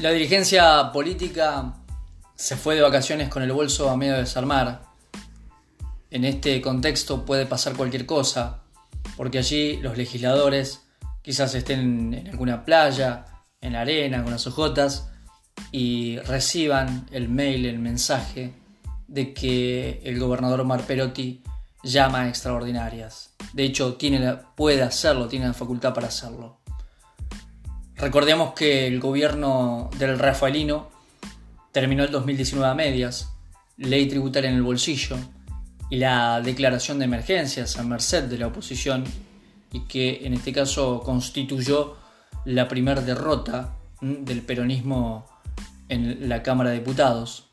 La dirigencia política se fue de vacaciones con el bolso a medio de desarmar. En este contexto puede pasar cualquier cosa, porque allí los legisladores quizás estén en alguna playa, en la arena, con las ojotas, y reciban el mail, el mensaje de que el gobernador Omar Perotti llama a extraordinarias. De hecho, tiene puede hacerlo, tiene la facultad para hacerlo. Recordemos que el gobierno del Rafaelino terminó el 2019 a medias, ley tributaria en el bolsillo y la declaración de emergencias a merced de la oposición y que en este caso constituyó la primera derrota del peronismo en la Cámara de Diputados.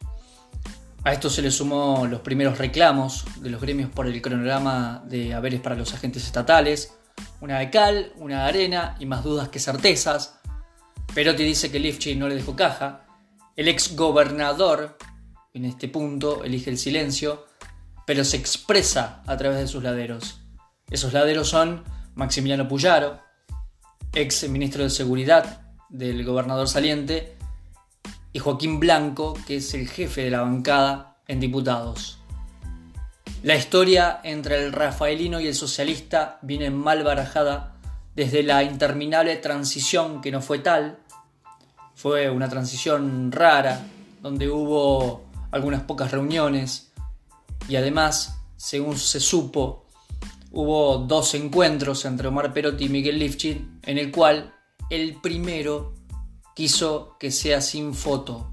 A esto se le sumó los primeros reclamos de los gremios por el cronograma de haberes para los agentes estatales, una de cal, una de arena y más dudas que certezas, Perotti dice que Lifchi no le dejó caja. El ex gobernador, en este punto, elige el silencio, pero se expresa a través de sus laderos. Esos laderos son Maximiliano Puyaro, ex ministro de Seguridad del gobernador saliente, y Joaquín Blanco, que es el jefe de la bancada en diputados. La historia entre el rafaelino y el socialista viene mal barajada desde la interminable transición que no fue tal, fue una transición rara, donde hubo algunas pocas reuniones y además, según se supo, hubo dos encuentros entre Omar Perotti y Miguel Lifchit, en el cual el primero quiso que sea sin foto.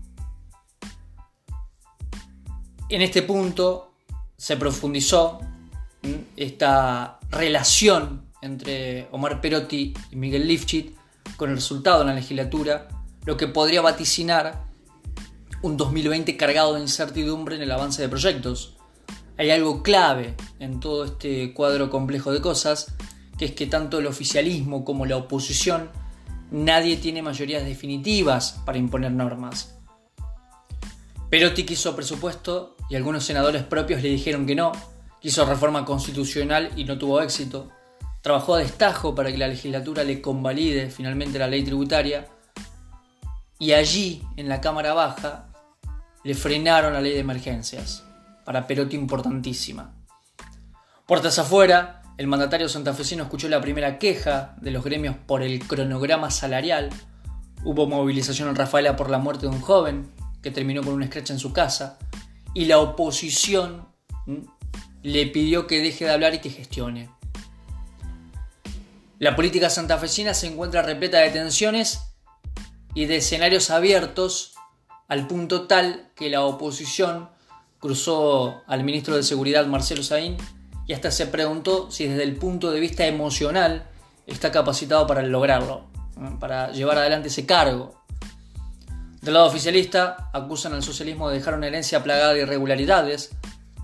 En este punto se profundizó esta relación entre Omar Perotti y Miguel Lifchit con el resultado en la legislatura, lo que podría vaticinar un 2020 cargado de incertidumbre en el avance de proyectos. Hay algo clave en todo este cuadro complejo de cosas, que es que tanto el oficialismo como la oposición nadie tiene mayorías definitivas para imponer normas. Perotti quiso presupuesto y algunos senadores propios le dijeron que no, quiso reforma constitucional y no tuvo éxito trabajó a destajo para que la legislatura le convalide finalmente la ley tributaria y allí, en la Cámara Baja, le frenaron la ley de emergencias, para Perotti importantísima. Puertas afuera, el mandatario santafesino escuchó la primera queja de los gremios por el cronograma salarial. Hubo movilización en Rafaela por la muerte de un joven que terminó con una escracha en su casa. Y la oposición le pidió que deje de hablar y que gestione. La política santafesina se encuentra repleta de tensiones y de escenarios abiertos al punto tal que la oposición cruzó al ministro de Seguridad Marcelo Saín y hasta se preguntó si desde el punto de vista emocional está capacitado para lograrlo, para llevar adelante ese cargo. Del lado oficialista acusan al socialismo de dejar una herencia plagada de irregularidades,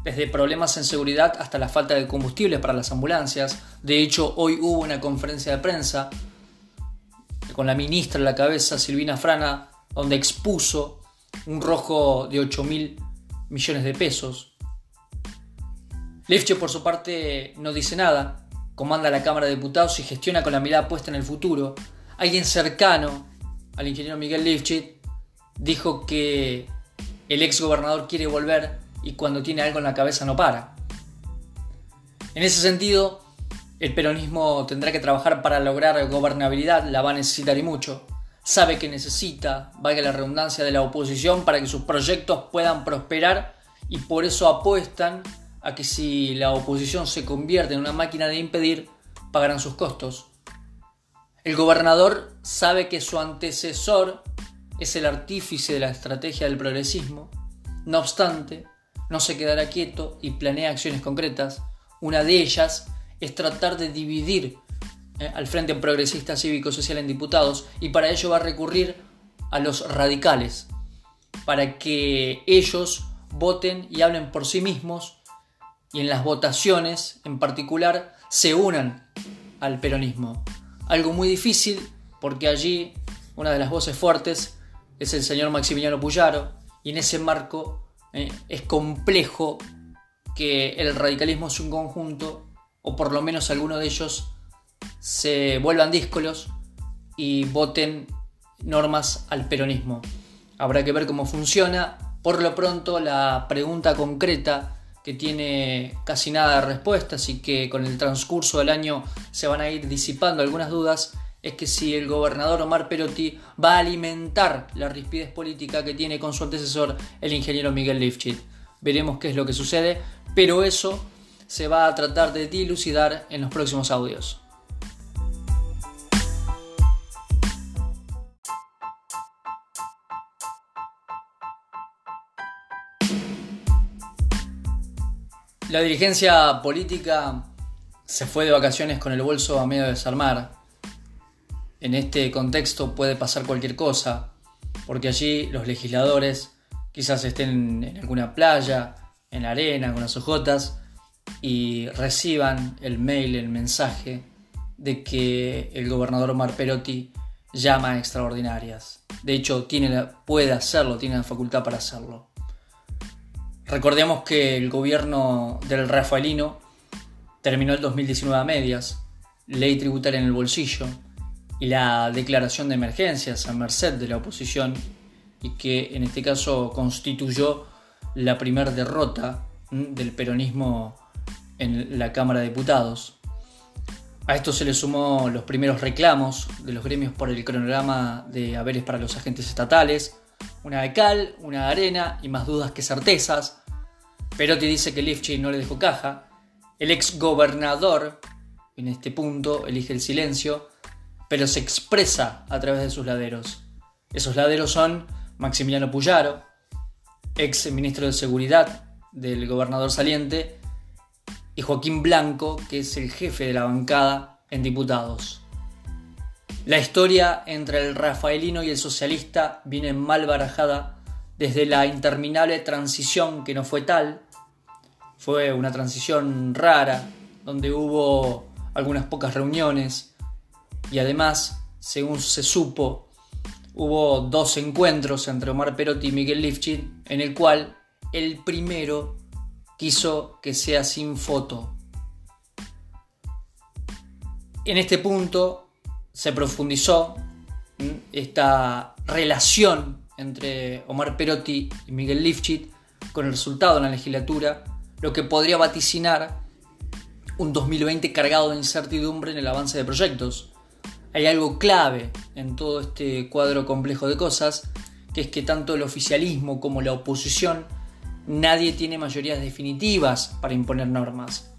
desde problemas en seguridad hasta la falta de combustible para las ambulancias. De hecho, hoy hubo una conferencia de prensa con la ministra en la cabeza, Silvina Frana, donde expuso un rojo de 8 mil millones de pesos. Lefche, por su parte, no dice nada, comanda la Cámara de Diputados y gestiona con la mirada puesta en el futuro. Alguien cercano al ingeniero Miguel Lifchit dijo que el ex gobernador quiere volver y cuando tiene algo en la cabeza no para. En ese sentido, el peronismo tendrá que trabajar para lograr gobernabilidad, la va a necesitar y mucho. Sabe que necesita, valga la redundancia, de la oposición para que sus proyectos puedan prosperar y por eso apuestan a que si la oposición se convierte en una máquina de impedir, pagarán sus costos. El gobernador sabe que su antecesor es el artífice de la estrategia del progresismo. No obstante, no se quedará quieto y planea acciones concretas. Una de ellas es tratar de dividir eh, al Frente Progresista Cívico Social en diputados y para ello va a recurrir a los radicales, para que ellos voten y hablen por sí mismos y en las votaciones en particular se unan al peronismo. Algo muy difícil porque allí una de las voces fuertes es el señor Maximiliano Puyaro y en ese marco eh, es complejo que el radicalismo es un conjunto, o por lo menos algunos de ellos se vuelvan díscolos y voten normas al peronismo. Habrá que ver cómo funciona. Por lo pronto, la pregunta concreta que tiene casi nada de respuesta, así que con el transcurso del año se van a ir disipando algunas dudas, es que si el gobernador Omar Perotti va a alimentar la rispidez política que tiene con su antecesor, el ingeniero Miguel Lifchit. Veremos qué es lo que sucede, pero eso se va a tratar de dilucidar en los próximos audios. La dirigencia política se fue de vacaciones con el bolso a medio de desarmar. En este contexto puede pasar cualquier cosa, porque allí los legisladores quizás estén en alguna playa, en la arena, con las ojotas, y reciban el mail, el mensaje de que el gobernador Omar Perotti llama a extraordinarias. De hecho, tiene puede hacerlo, tiene la facultad para hacerlo. Recordemos que el gobierno del Rafaelino terminó el 2019 a medias, ley tributaria en el bolsillo y la declaración de emergencias a merced de la oposición y que en este caso constituyó la primera derrota del peronismo en la Cámara de Diputados. A esto se le sumó los primeros reclamos de los gremios por el cronograma de haberes para los agentes estatales, una de cal, una de arena y más dudas que certezas, Perotti dice que Lifchit no le dejó caja. El ex gobernador, en este punto, elige el silencio, pero se expresa a través de sus laderos. Esos laderos son Maximiliano Puyaro, ex ministro de Seguridad del gobernador saliente, y Joaquín Blanco, que es el jefe de la bancada en diputados. La historia entre el rafaelino y el socialista viene mal barajada desde la interminable transición que no fue tal, fue una transición rara, donde hubo algunas pocas reuniones y además, según se supo, hubo dos encuentros entre Omar Perotti y Miguel Lifchit, en el cual el primero quiso que sea sin foto. En este punto se profundizó esta relación entre Omar Perotti y Miguel Lifchit con el resultado en la legislatura lo que podría vaticinar un 2020 cargado de incertidumbre en el avance de proyectos. Hay algo clave en todo este cuadro complejo de cosas, que es que tanto el oficialismo como la oposición nadie tiene mayorías definitivas para imponer normas.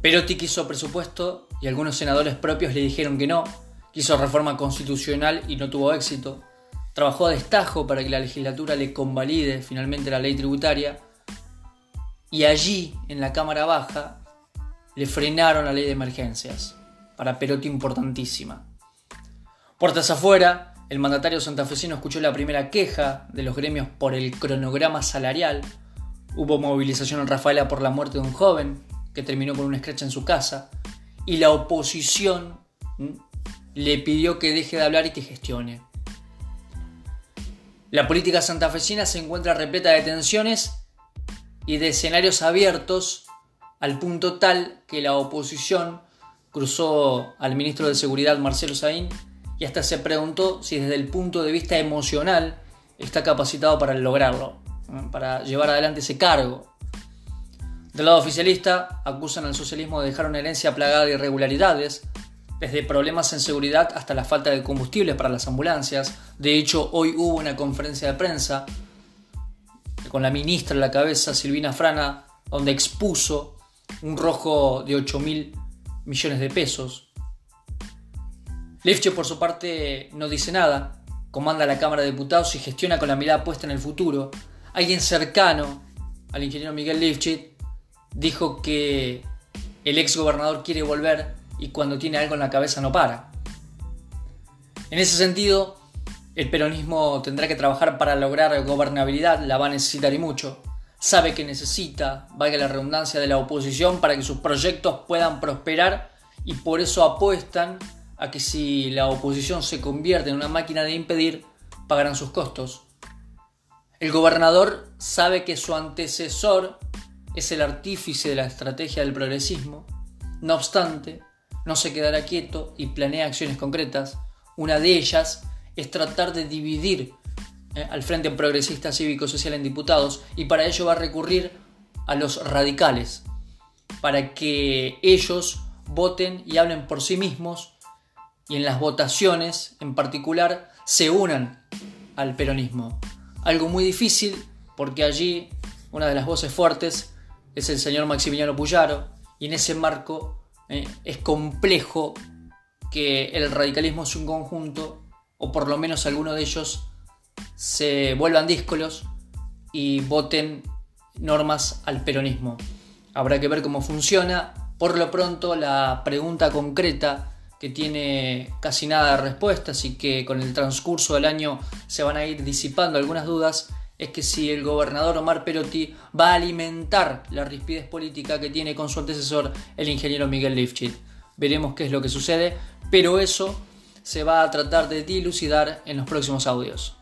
Perotti quiso presupuesto y algunos senadores propios le dijeron que no, quiso reforma constitucional y no tuvo éxito, trabajó a destajo para que la legislatura le convalide finalmente la ley tributaria, y allí, en la Cámara Baja, le frenaron la ley de emergencias, para Perotti importantísima. Puertas afuera, el mandatario santafesino escuchó la primera queja de los gremios por el cronograma salarial. Hubo movilización en Rafaela por la muerte de un joven que terminó con una escracha en su casa. Y la oposición le pidió que deje de hablar y que gestione. La política santafesina se encuentra repleta de tensiones y de escenarios abiertos al punto tal que la oposición cruzó al ministro de Seguridad Marcelo Saín y hasta se preguntó si desde el punto de vista emocional está capacitado para lograrlo, para llevar adelante ese cargo. Del lado oficialista acusan al socialismo de dejar una herencia plagada de irregularidades, desde problemas en seguridad hasta la falta de combustible para las ambulancias. De hecho, hoy hubo una conferencia de prensa con la ministra en la cabeza, Silvina Frana, donde expuso un rojo de 8 mil millones de pesos. Lefche, por su parte, no dice nada, comanda la Cámara de Diputados y gestiona con la mirada puesta en el futuro. Alguien cercano al ingeniero Miguel Lifchit dijo que el ex gobernador quiere volver y cuando tiene algo en la cabeza no para. En ese sentido, el peronismo tendrá que trabajar para lograr gobernabilidad, la va a necesitar y mucho. Sabe que necesita, valga la redundancia, de la oposición para que sus proyectos puedan prosperar y por eso apuestan a que si la oposición se convierte en una máquina de impedir, pagarán sus costos. El gobernador sabe que su antecesor es el artífice de la estrategia del progresismo. No obstante, no se quedará quieto y planea acciones concretas. Una de ellas es tratar de dividir eh, al Frente Progresista Cívico Social en diputados y para ello va a recurrir a los radicales, para que ellos voten y hablen por sí mismos y en las votaciones en particular se unan al peronismo. Algo muy difícil porque allí una de las voces fuertes es el señor Maximiliano Puyaro y en ese marco eh, es complejo que el radicalismo es un conjunto o por lo menos alguno de ellos se vuelvan díscolos y voten normas al peronismo. Habrá que ver cómo funciona. Por lo pronto, la pregunta concreta que tiene casi nada de respuestas y que con el transcurso del año se van a ir disipando algunas dudas es que si el gobernador Omar Perotti va a alimentar la rispidez política que tiene con su antecesor el ingeniero Miguel Lifchit. Veremos qué es lo que sucede, pero eso se va a tratar de dilucidar en los próximos audios.